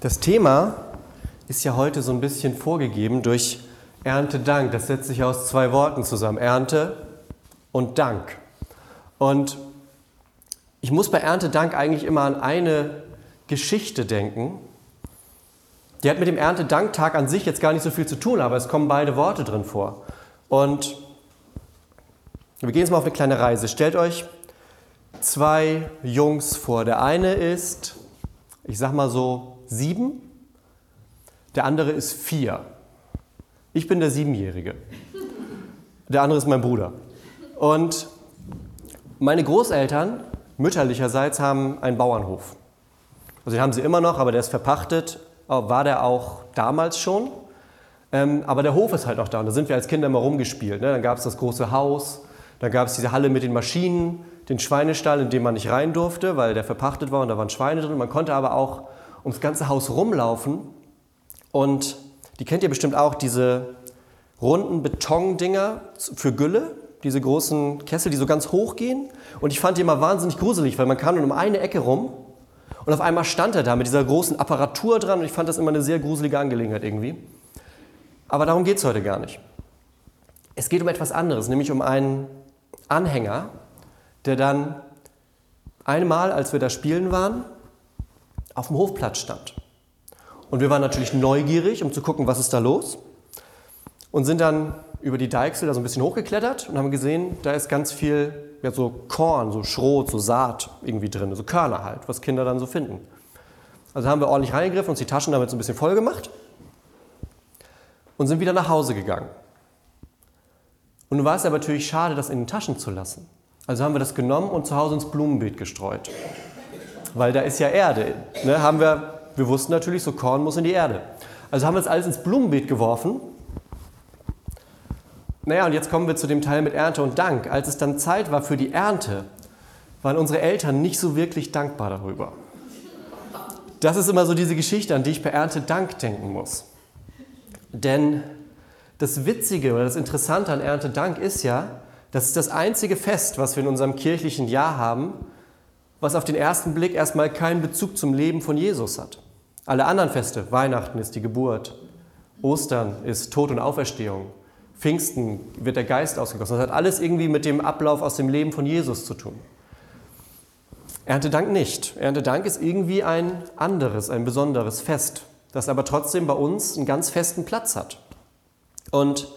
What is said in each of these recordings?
Das Thema ist ja heute so ein bisschen vorgegeben durch Erntedank. Das setzt sich aus zwei Worten zusammen, Ernte und Dank. Und ich muss bei Erntedank eigentlich immer an eine Geschichte denken. Die hat mit dem Erntedanktag an sich jetzt gar nicht so viel zu tun, aber es kommen beide Worte drin vor. Und wir gehen jetzt mal auf eine kleine Reise. Stellt euch zwei Jungs vor. Der eine ist, ich sag mal so, sieben, der andere ist vier. Ich bin der Siebenjährige. Der andere ist mein Bruder. Und meine Großeltern, mütterlicherseits, haben einen Bauernhof. Also den haben sie immer noch, aber der ist verpachtet. War der auch damals schon. Ähm, aber der Hof ist halt noch da. Und da sind wir als Kinder immer rumgespielt. Ne? Dann gab es das große Haus, dann gab es diese Halle mit den Maschinen, den Schweinestall, in dem man nicht rein durfte, weil der verpachtet war und da waren Schweine drin. Man konnte aber auch ums ganze Haus rumlaufen. Und die kennt ihr bestimmt auch, diese runden Betondinger für Gülle, diese großen Kessel, die so ganz hoch gehen. Und ich fand die immer wahnsinnig gruselig, weil man kam nur um eine Ecke rum und auf einmal stand er da mit dieser großen Apparatur dran und ich fand das immer eine sehr gruselige Angelegenheit irgendwie. Aber darum geht es heute gar nicht. Es geht um etwas anderes, nämlich um einen Anhänger, der dann einmal, als wir da spielen waren, auf dem Hofplatz stand. Und wir waren natürlich neugierig, um zu gucken, was ist da los. Und sind dann über die Deichsel da so ein bisschen hochgeklettert und haben gesehen, da ist ganz viel ja, so Korn, so Schrot, so Saat irgendwie drin, so Körner halt, was Kinder dann so finden. Also haben wir ordentlich reingegriffen, uns die Taschen damit so ein bisschen voll gemacht und sind wieder nach Hause gegangen. Und nun war es aber natürlich schade, das in den Taschen zu lassen. Also haben wir das genommen und zu Hause ins Blumenbeet gestreut weil da ist ja Erde. Ne, haben wir, wir wussten natürlich, so Korn muss in die Erde. Also haben wir das alles ins Blumenbeet geworfen. Naja, und jetzt kommen wir zu dem Teil mit Ernte und Dank. Als es dann Zeit war für die Ernte, waren unsere Eltern nicht so wirklich dankbar darüber. Das ist immer so diese Geschichte, an die ich bei Ernte Dank denken muss. Denn das Witzige oder das Interessante an Ernte Dank ist ja, das ist das einzige Fest, was wir in unserem kirchlichen Jahr haben, was auf den ersten Blick erstmal keinen Bezug zum Leben von Jesus hat. Alle anderen Feste, Weihnachten ist die Geburt, Ostern ist Tod und Auferstehung, Pfingsten wird der Geist ausgegossen. Das hat alles irgendwie mit dem Ablauf aus dem Leben von Jesus zu tun. Erntedank nicht. Erntedank ist irgendwie ein anderes, ein besonderes Fest, das aber trotzdem bei uns einen ganz festen Platz hat. Und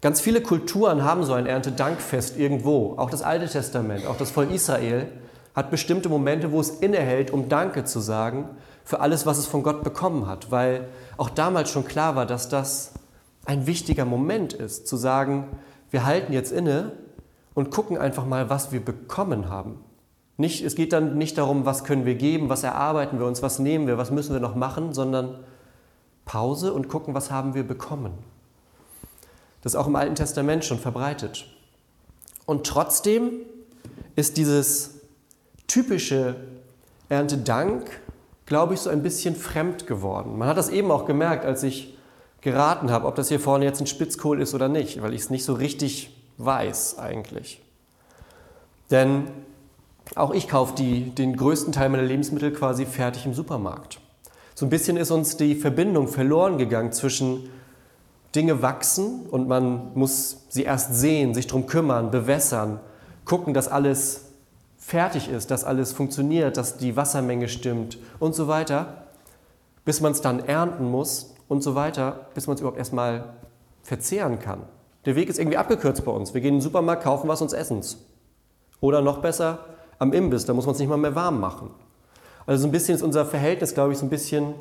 ganz viele Kulturen haben so ein Erntedankfest irgendwo. Auch das Alte Testament, auch das Volk Israel hat bestimmte Momente, wo es innehält, um Danke zu sagen für alles, was es von Gott bekommen hat, weil auch damals schon klar war, dass das ein wichtiger Moment ist, zu sagen, wir halten jetzt inne und gucken einfach mal, was wir bekommen haben. Nicht, es geht dann nicht darum, was können wir geben, was erarbeiten wir uns, was nehmen wir, was müssen wir noch machen, sondern Pause und gucken, was haben wir bekommen. Das ist auch im Alten Testament schon verbreitet. Und trotzdem ist dieses typische Erntedank, glaube ich, so ein bisschen fremd geworden. Man hat das eben auch gemerkt, als ich geraten habe, ob das hier vorne jetzt ein Spitzkohl ist oder nicht, weil ich es nicht so richtig weiß eigentlich. Denn auch ich kaufe die, den größten Teil meiner Lebensmittel quasi fertig im Supermarkt. So ein bisschen ist uns die Verbindung verloren gegangen zwischen Dinge wachsen und man muss sie erst sehen, sich darum kümmern, bewässern, gucken, dass alles fertig ist, dass alles funktioniert, dass die Wassermenge stimmt und so weiter, bis man es dann ernten muss und so weiter, bis man es überhaupt erstmal verzehren kann. Der Weg ist irgendwie abgekürzt bei uns. Wir gehen in den Supermarkt, kaufen was und essen es. Oder noch besser, am Imbiss, da muss man es nicht mal mehr warm machen. Also so ein bisschen ist unser Verhältnis, glaube ich, so ein bisschen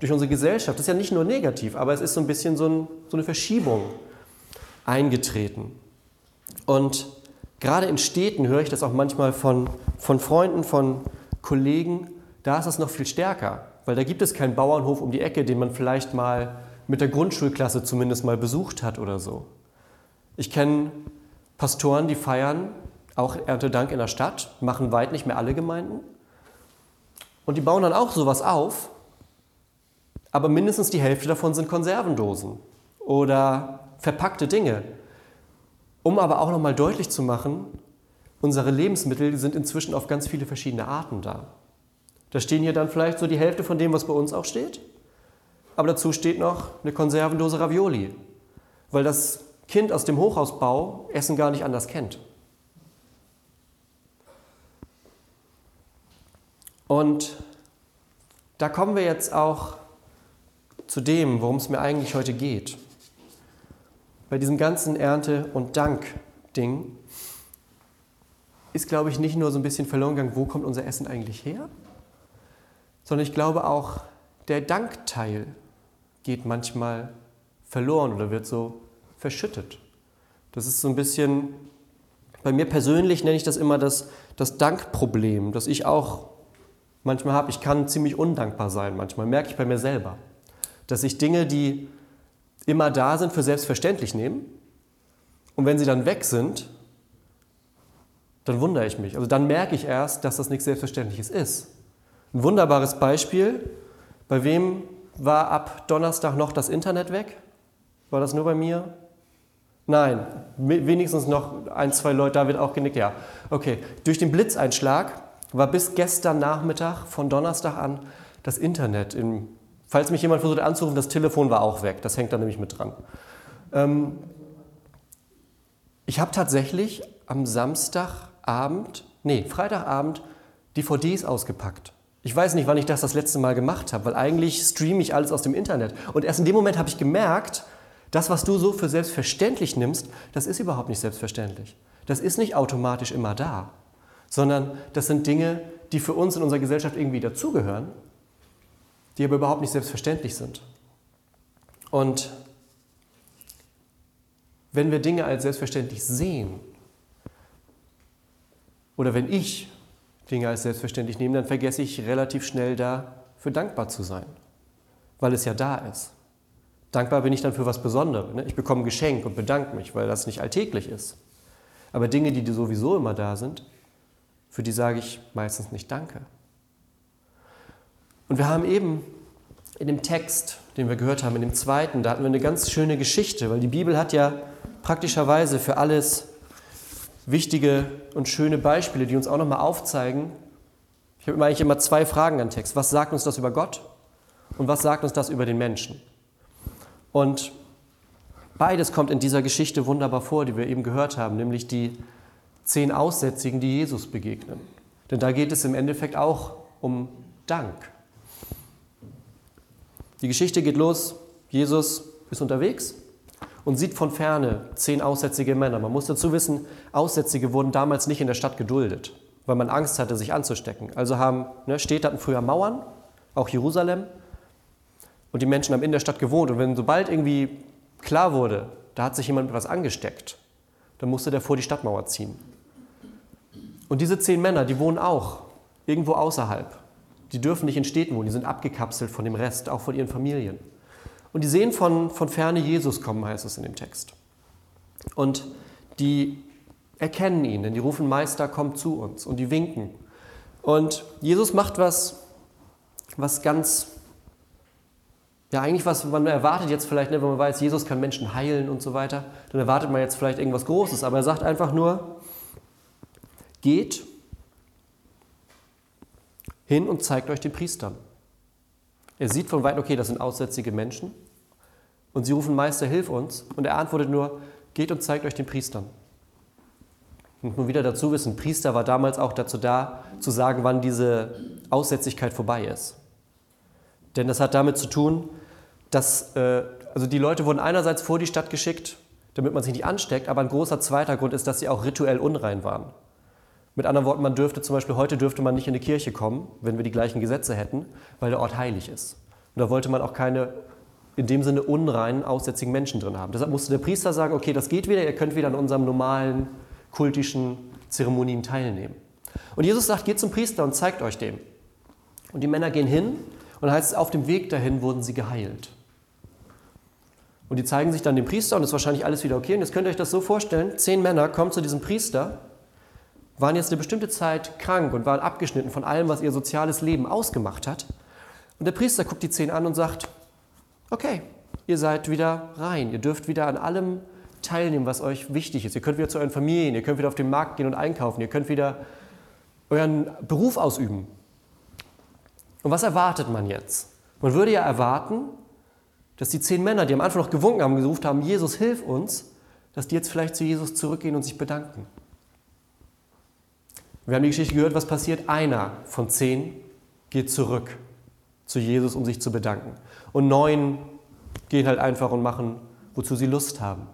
durch unsere Gesellschaft, das ist ja nicht nur negativ, aber es ist so ein bisschen so, ein, so eine Verschiebung eingetreten. Und Gerade in Städten höre ich das auch manchmal von, von Freunden, von Kollegen, da ist das noch viel stärker, weil da gibt es keinen Bauernhof um die Ecke, den man vielleicht mal mit der Grundschulklasse zumindest mal besucht hat oder so. Ich kenne Pastoren, die feiern auch Erntedank in der Stadt, machen weit nicht mehr alle Gemeinden. Und die bauen dann auch sowas auf, aber mindestens die Hälfte davon sind Konservendosen oder verpackte Dinge, um aber auch nochmal deutlich zu machen, unsere Lebensmittel sind inzwischen auf ganz viele verschiedene Arten da. Da stehen hier dann vielleicht so die Hälfte von dem, was bei uns auch steht. aber dazu steht noch eine Konservendose Ravioli, weil das Kind aus dem Hochhausbau Essen gar nicht anders kennt. Und da kommen wir jetzt auch zu dem, worum es mir eigentlich heute geht. Bei diesem ganzen Ernte- und Dank-Ding ist, glaube ich, nicht nur so ein bisschen verloren gegangen, wo kommt unser Essen eigentlich her, sondern ich glaube auch, der Dankteil geht manchmal verloren oder wird so verschüttet. Das ist so ein bisschen, bei mir persönlich nenne ich das immer das, das Dankproblem, das ich auch manchmal habe. Ich kann ziemlich undankbar sein, manchmal merke ich bei mir selber, dass ich Dinge, die immer da sind, für selbstverständlich nehme und wenn sie dann weg sind, dann wundere ich mich. Also dann merke ich erst, dass das nichts Selbstverständliches ist. Ein wunderbares Beispiel, bei wem war ab Donnerstag noch das Internet weg? War das nur bei mir? Nein, wenigstens noch ein, zwei Leute, da wird auch genickt, ja. Okay, durch den Blitzeinschlag war bis gestern Nachmittag von Donnerstag an das Internet. Im, falls mich jemand versucht anzurufen, das Telefon war auch weg, das hängt da nämlich mit dran. Ähm, ich habe tatsächlich am Samstagabend, nee, Freitagabend DVDs ausgepackt. Ich weiß nicht, wann ich das das letzte Mal gemacht habe, weil eigentlich streame ich alles aus dem Internet. Und erst in dem Moment habe ich gemerkt, das, was du so für selbstverständlich nimmst, das ist überhaupt nicht selbstverständlich. Das ist nicht automatisch immer da, sondern das sind Dinge, die für uns in unserer Gesellschaft irgendwie dazugehören, die aber überhaupt nicht selbstverständlich sind. Und wenn wir Dinge als selbstverständlich sehen, oder wenn ich Dinge als selbstverständlich nehme, dann vergesse ich relativ schnell dafür dankbar zu sein, weil es ja da ist. Dankbar bin ich dann für was Besonderes. Ne? Ich bekomme ein Geschenk und bedanke mich, weil das nicht alltäglich ist. Aber Dinge, die sowieso immer da sind, für die sage ich meistens nicht Danke. Und wir haben eben in dem Text, den wir gehört haben, in dem zweiten, da hatten wir eine ganz schöne Geschichte, weil die Bibel hat ja praktischerweise für alles wichtige und schöne Beispiele, die uns auch nochmal aufzeigen. Ich habe eigentlich immer zwei Fragen an Text. Was sagt uns das über Gott und was sagt uns das über den Menschen? Und beides kommt in dieser Geschichte wunderbar vor, die wir eben gehört haben, nämlich die zehn Aussätzigen, die Jesus begegnen. Denn da geht es im Endeffekt auch um Dank. Die Geschichte geht los, Jesus ist unterwegs und sieht von ferne zehn aussätzige Männer. Man muss dazu wissen, Aussätzige wurden damals nicht in der Stadt geduldet, weil man Angst hatte, sich anzustecken. Also haben ne, Städte hatten früher Mauern, auch Jerusalem, und die Menschen haben in der Stadt gewohnt. Und wenn sobald irgendwie klar wurde, da hat sich jemand mit was angesteckt, dann musste der vor die Stadtmauer ziehen. Und diese zehn Männer, die wohnen auch irgendwo außerhalb. Die dürfen nicht in Städten wohnen, die sind abgekapselt von dem Rest, auch von ihren Familien. Und die sehen von, von ferne Jesus kommen, heißt es in dem Text. Und die erkennen ihn, denn die rufen Meister, komm zu uns. Und die winken. Und Jesus macht was, was ganz, ja eigentlich was man erwartet jetzt vielleicht, ne, wenn man weiß, Jesus kann Menschen heilen und so weiter, dann erwartet man jetzt vielleicht irgendwas Großes. Aber er sagt einfach nur, Geht hin und zeigt euch den Priestern. Er sieht von weitem, okay, das sind aussätzige Menschen. Und sie rufen, Meister, hilf uns. Und er antwortet nur, geht und zeigt euch den Priestern. Und nun wieder dazu wissen, Priester war damals auch dazu da, zu sagen, wann diese Aussätzigkeit vorbei ist. Denn das hat damit zu tun, dass äh, also die Leute wurden einerseits vor die Stadt geschickt, damit man sich nicht ansteckt, aber ein großer zweiter Grund ist, dass sie auch rituell unrein waren. Mit anderen Worten, man dürfte zum Beispiel heute dürfte man nicht in die Kirche kommen, wenn wir die gleichen Gesetze hätten, weil der Ort heilig ist. Und da wollte man auch keine in dem Sinne unreinen, aussätzigen Menschen drin haben. Deshalb musste der Priester sagen, okay, das geht wieder, ihr könnt wieder an unserem normalen kultischen Zeremonien teilnehmen. Und Jesus sagt, geht zum Priester und zeigt euch dem. Und die Männer gehen hin und heißt es, auf dem Weg dahin wurden sie geheilt. Und die zeigen sich dann dem Priester und ist wahrscheinlich alles wieder okay. Und jetzt könnt ihr euch das so vorstellen, zehn Männer kommen zu diesem Priester waren jetzt eine bestimmte Zeit krank und waren abgeschnitten von allem, was ihr soziales Leben ausgemacht hat. Und der Priester guckt die zehn an und sagt, okay, ihr seid wieder rein, ihr dürft wieder an allem teilnehmen, was euch wichtig ist. Ihr könnt wieder zu euren Familien, ihr könnt wieder auf den Markt gehen und einkaufen, ihr könnt wieder euren Beruf ausüben. Und was erwartet man jetzt? Man würde ja erwarten, Dass die zehn Männer, die am Anfang noch gewunken haben, gesucht haben, Jesus, hilf uns, dass die jetzt vielleicht zu Jesus zurückgehen und sich bedanken. Wir haben die Geschichte gehört, was passiert. Einer von zehn geht zurück zu Jesus, um sich zu bedanken. Und neun gehen halt einfach und machen, wozu sie Lust haben.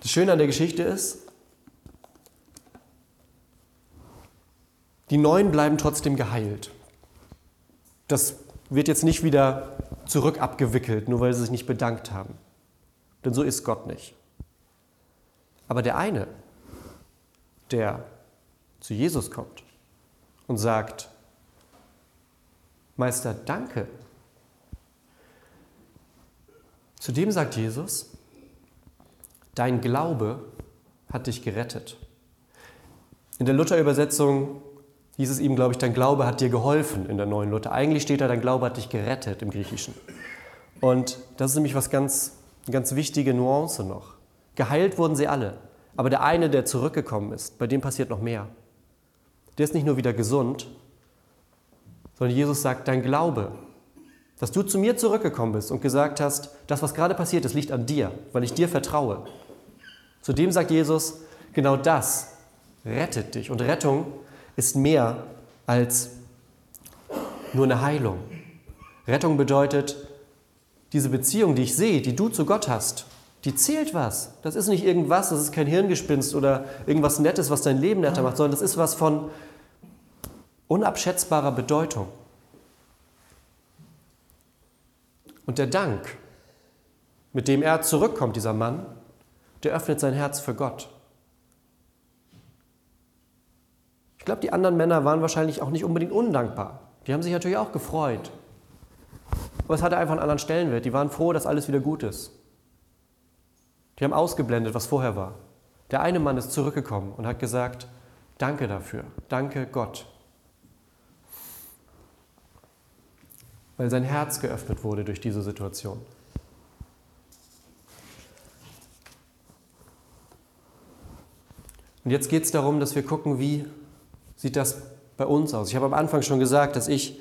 Das Schöne an der Geschichte ist, die neun bleiben trotzdem geheilt. Das wird jetzt nicht wieder zurück abgewickelt, nur weil sie sich nicht bedankt haben. Denn so ist Gott nicht. Aber der eine, der zu Jesus kommt und sagt, Meister, danke. Zu dem sagt Jesus, dein Glaube hat dich gerettet. In der Luther-Übersetzung hieß es ihm, glaube ich, dein Glaube hat dir geholfen in der neuen Luther. Eigentlich steht da, dein Glaube hat dich gerettet im Griechischen. Und das ist nämlich was ganz, ganz wichtige Nuance noch. Geheilt wurden sie alle. Aber der eine, der zurückgekommen ist, bei dem passiert noch mehr. Der ist nicht nur wieder gesund, sondern Jesus sagt, dein Glaube, dass du zu mir zurückgekommen bist und gesagt hast, das, was gerade passiert ist, liegt an dir, weil ich dir vertraue. Zudem sagt Jesus, genau das rettet dich. Und Rettung ist mehr als nur eine Heilung. Rettung bedeutet, diese Beziehung, die ich sehe, die du zu Gott hast, die zählt was. Das ist nicht irgendwas, das ist kein Hirngespinst oder irgendwas Nettes, was dein Leben netter macht, sondern das ist was von unabschätzbarer Bedeutung. Und der Dank, mit dem er zurückkommt, dieser Mann, der öffnet sein Herz für Gott. Ich glaube, die anderen Männer waren wahrscheinlich auch nicht unbedingt undankbar. Die haben sich natürlich auch gefreut. Aber es hatte einfach einen anderen Stellenwert. Die waren froh, dass alles wieder gut ist. Die haben ausgeblendet, was vorher war. Der eine Mann ist zurückgekommen und hat gesagt, danke dafür, danke Gott. Weil sein Herz geöffnet wurde durch diese Situation. Und jetzt geht es darum, dass wir gucken, wie sieht das bei uns aus. Ich habe am Anfang schon gesagt, dass ich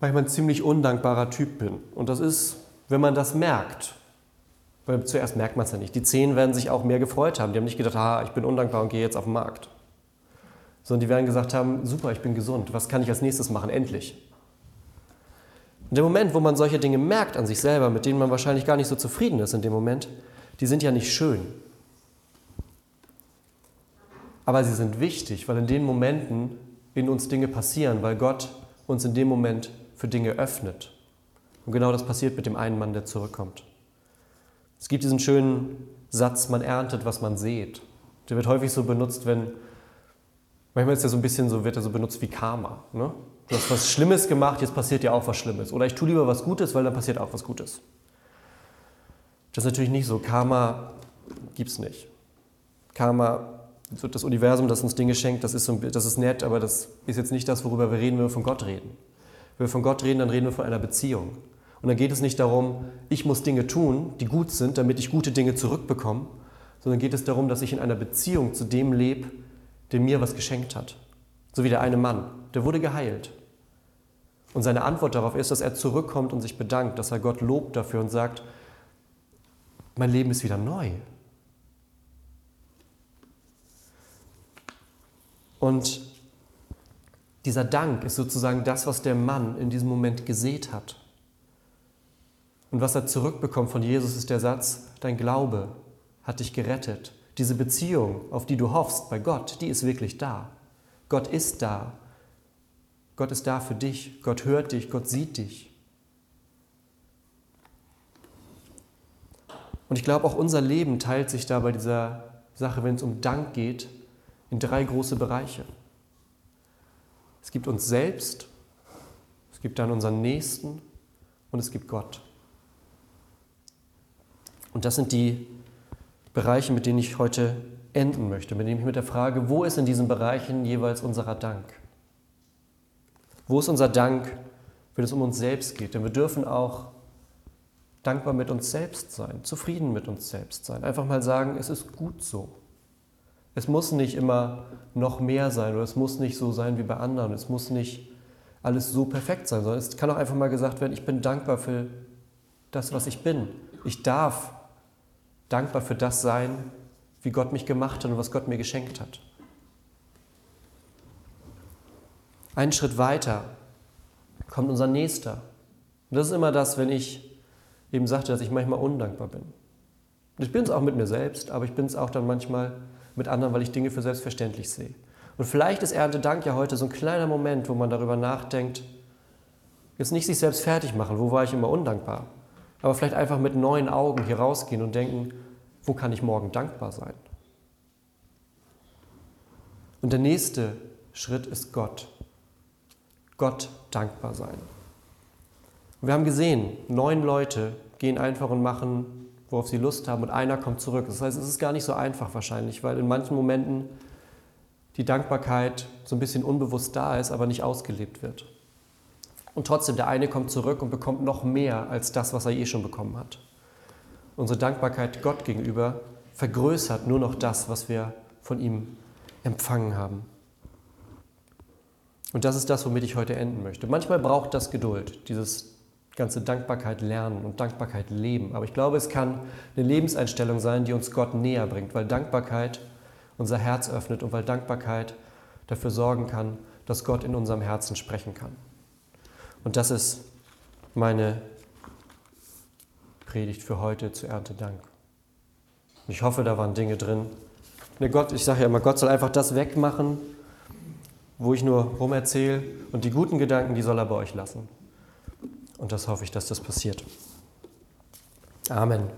manchmal ein ziemlich undankbarer Typ bin. Und das ist, wenn man das merkt, weil zuerst merkt man es ja nicht. Die Zehn werden sich auch mehr gefreut haben. Die haben nicht gedacht, ah, ich bin undankbar und gehe jetzt auf den Markt. Sondern die werden gesagt haben, super, ich bin gesund. Was kann ich als nächstes machen? Endlich. Und der Moment, wo man solche Dinge merkt an sich selber, mit denen man wahrscheinlich gar nicht so zufrieden ist in dem Moment, die sind ja nicht schön. Aber sie sind wichtig, weil in den Momenten in uns Dinge passieren, weil Gott uns in dem Moment für Dinge öffnet. Und genau das passiert mit dem einen Mann, der zurückkommt. Es gibt diesen schönen Satz, man erntet, was man sät. Der wird häufig so benutzt, wenn, manchmal ist er so ein bisschen so, wird er so benutzt wie Karma. Ne? Du hast was Schlimmes gemacht, jetzt passiert ja auch was Schlimmes. Oder ich tue lieber was Gutes, weil dann passiert auch was Gutes. Das ist natürlich nicht so. Karma gibt es nicht. Karma, das Universum, das uns Dinge schenkt, das ist, so, das ist nett, aber das ist jetzt nicht das, worüber wir reden, wenn wir von Gott reden. Wenn wir von Gott reden, dann reden wir von einer Beziehung. Und dann geht es nicht darum, ich muss Dinge tun, die gut sind, damit ich gute Dinge zurückbekomme, sondern geht es darum, dass ich in einer Beziehung zu dem lebe, der mir was geschenkt hat. So wie der eine Mann, der wurde geheilt. Und seine Antwort darauf ist, dass er zurückkommt und sich bedankt, dass er Gott lobt dafür und sagt, mein Leben ist wieder neu. Und dieser Dank ist sozusagen das, was der Mann in diesem Moment gesät hat. Und was er zurückbekommt von Jesus ist der Satz, dein Glaube hat dich gerettet. Diese Beziehung, auf die du hoffst bei Gott, die ist wirklich da. Gott ist da. Gott ist da für dich. Gott hört dich. Gott sieht dich. Und ich glaube, auch unser Leben teilt sich da bei dieser Sache, wenn es um Dank geht, in drei große Bereiche. Es gibt uns selbst, es gibt dann unseren Nächsten und es gibt Gott. Und das sind die Bereiche, mit denen ich heute enden möchte, mit denen ich mit der Frage, wo ist in diesen Bereichen jeweils unser Dank? Wo ist unser Dank, wenn es um uns selbst geht? Denn wir dürfen auch dankbar mit uns selbst sein, zufrieden mit uns selbst sein. Einfach mal sagen, es ist gut so. Es muss nicht immer noch mehr sein oder es muss nicht so sein wie bei anderen. Es muss nicht alles so perfekt sein, sondern es kann auch einfach mal gesagt werden, ich bin dankbar für das, was ich bin. Ich darf dankbar für das sein, wie Gott mich gemacht hat und was Gott mir geschenkt hat. Einen Schritt weiter kommt unser Nächster. Und das ist immer das, wenn ich eben sagte, dass ich manchmal undankbar bin. Ich bin es auch mit mir selbst, aber ich bin es auch dann manchmal mit anderen, weil ich Dinge für selbstverständlich sehe. Und vielleicht ist Erntedank ja heute so ein kleiner Moment, wo man darüber nachdenkt, jetzt nicht sich selbst fertig machen, wo war ich immer undankbar, aber vielleicht einfach mit neuen Augen hier rausgehen und denken, wo kann ich morgen dankbar sein? Und der nächste Schritt ist Gott. Gott dankbar sein. Wir haben gesehen, neun Leute gehen einfach und machen, worauf sie Lust haben, und einer kommt zurück. Das heißt, es ist gar nicht so einfach wahrscheinlich, weil in manchen Momenten die Dankbarkeit so ein bisschen unbewusst da ist, aber nicht ausgelebt wird. Und trotzdem, der eine kommt zurück und bekommt noch mehr als das, was er eh schon bekommen hat. Unsere Dankbarkeit Gott gegenüber vergrößert nur noch das, was wir von ihm empfangen haben. Und das ist das, womit ich heute enden möchte. Manchmal braucht das Geduld, dieses ganze Dankbarkeit lernen und Dankbarkeit leben. Aber ich glaube, es kann eine Lebenseinstellung sein, die uns Gott näher bringt, weil Dankbarkeit unser Herz öffnet und weil Dankbarkeit dafür sorgen kann, dass Gott in unserem Herzen sprechen kann. Und das ist meine Predigt für heute zu Erntedank. Ich hoffe, da waren Dinge drin. Ne Gott, ich sage ja immer, Gott soll einfach das wegmachen, wo ich nur rumerzähle und die guten Gedanken, die soll er bei euch lassen. Und das hoffe ich, dass das passiert. Amen.